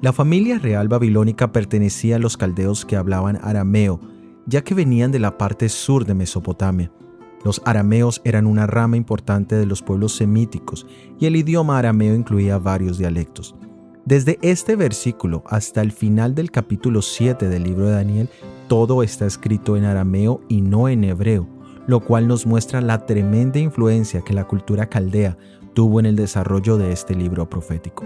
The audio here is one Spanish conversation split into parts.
La familia real babilónica pertenecía a los caldeos que hablaban arameo, ya que venían de la parte sur de Mesopotamia. Los arameos eran una rama importante de los pueblos semíticos y el idioma arameo incluía varios dialectos. Desde este versículo hasta el final del capítulo 7 del libro de Daniel, todo está escrito en arameo y no en hebreo, lo cual nos muestra la tremenda influencia que la cultura caldea tuvo en el desarrollo de este libro profético.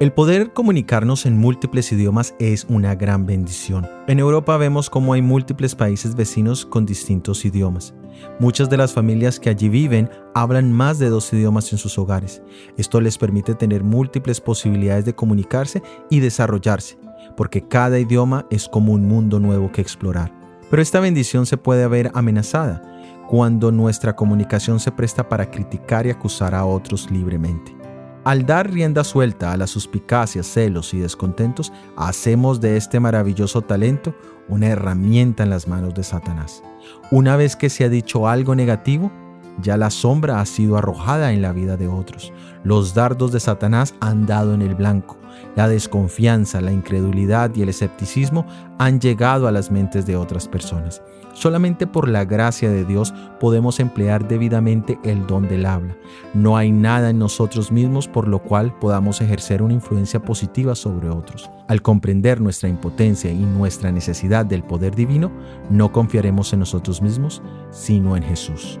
El poder comunicarnos en múltiples idiomas es una gran bendición. En Europa vemos cómo hay múltiples países vecinos con distintos idiomas. Muchas de las familias que allí viven hablan más de dos idiomas en sus hogares. Esto les permite tener múltiples posibilidades de comunicarse y desarrollarse, porque cada idioma es como un mundo nuevo que explorar. Pero esta bendición se puede ver amenazada cuando nuestra comunicación se presta para criticar y acusar a otros libremente. Al dar rienda suelta a las suspicacias, celos y descontentos, hacemos de este maravilloso talento una herramienta en las manos de Satanás. Una vez que se ha dicho algo negativo, ya la sombra ha sido arrojada en la vida de otros. Los dardos de Satanás han dado en el blanco. La desconfianza, la incredulidad y el escepticismo han llegado a las mentes de otras personas. Solamente por la gracia de Dios podemos emplear debidamente el don del habla. No hay nada en nosotros mismos por lo cual podamos ejercer una influencia positiva sobre otros. Al comprender nuestra impotencia y nuestra necesidad del poder divino, no confiaremos en nosotros mismos, sino en Jesús.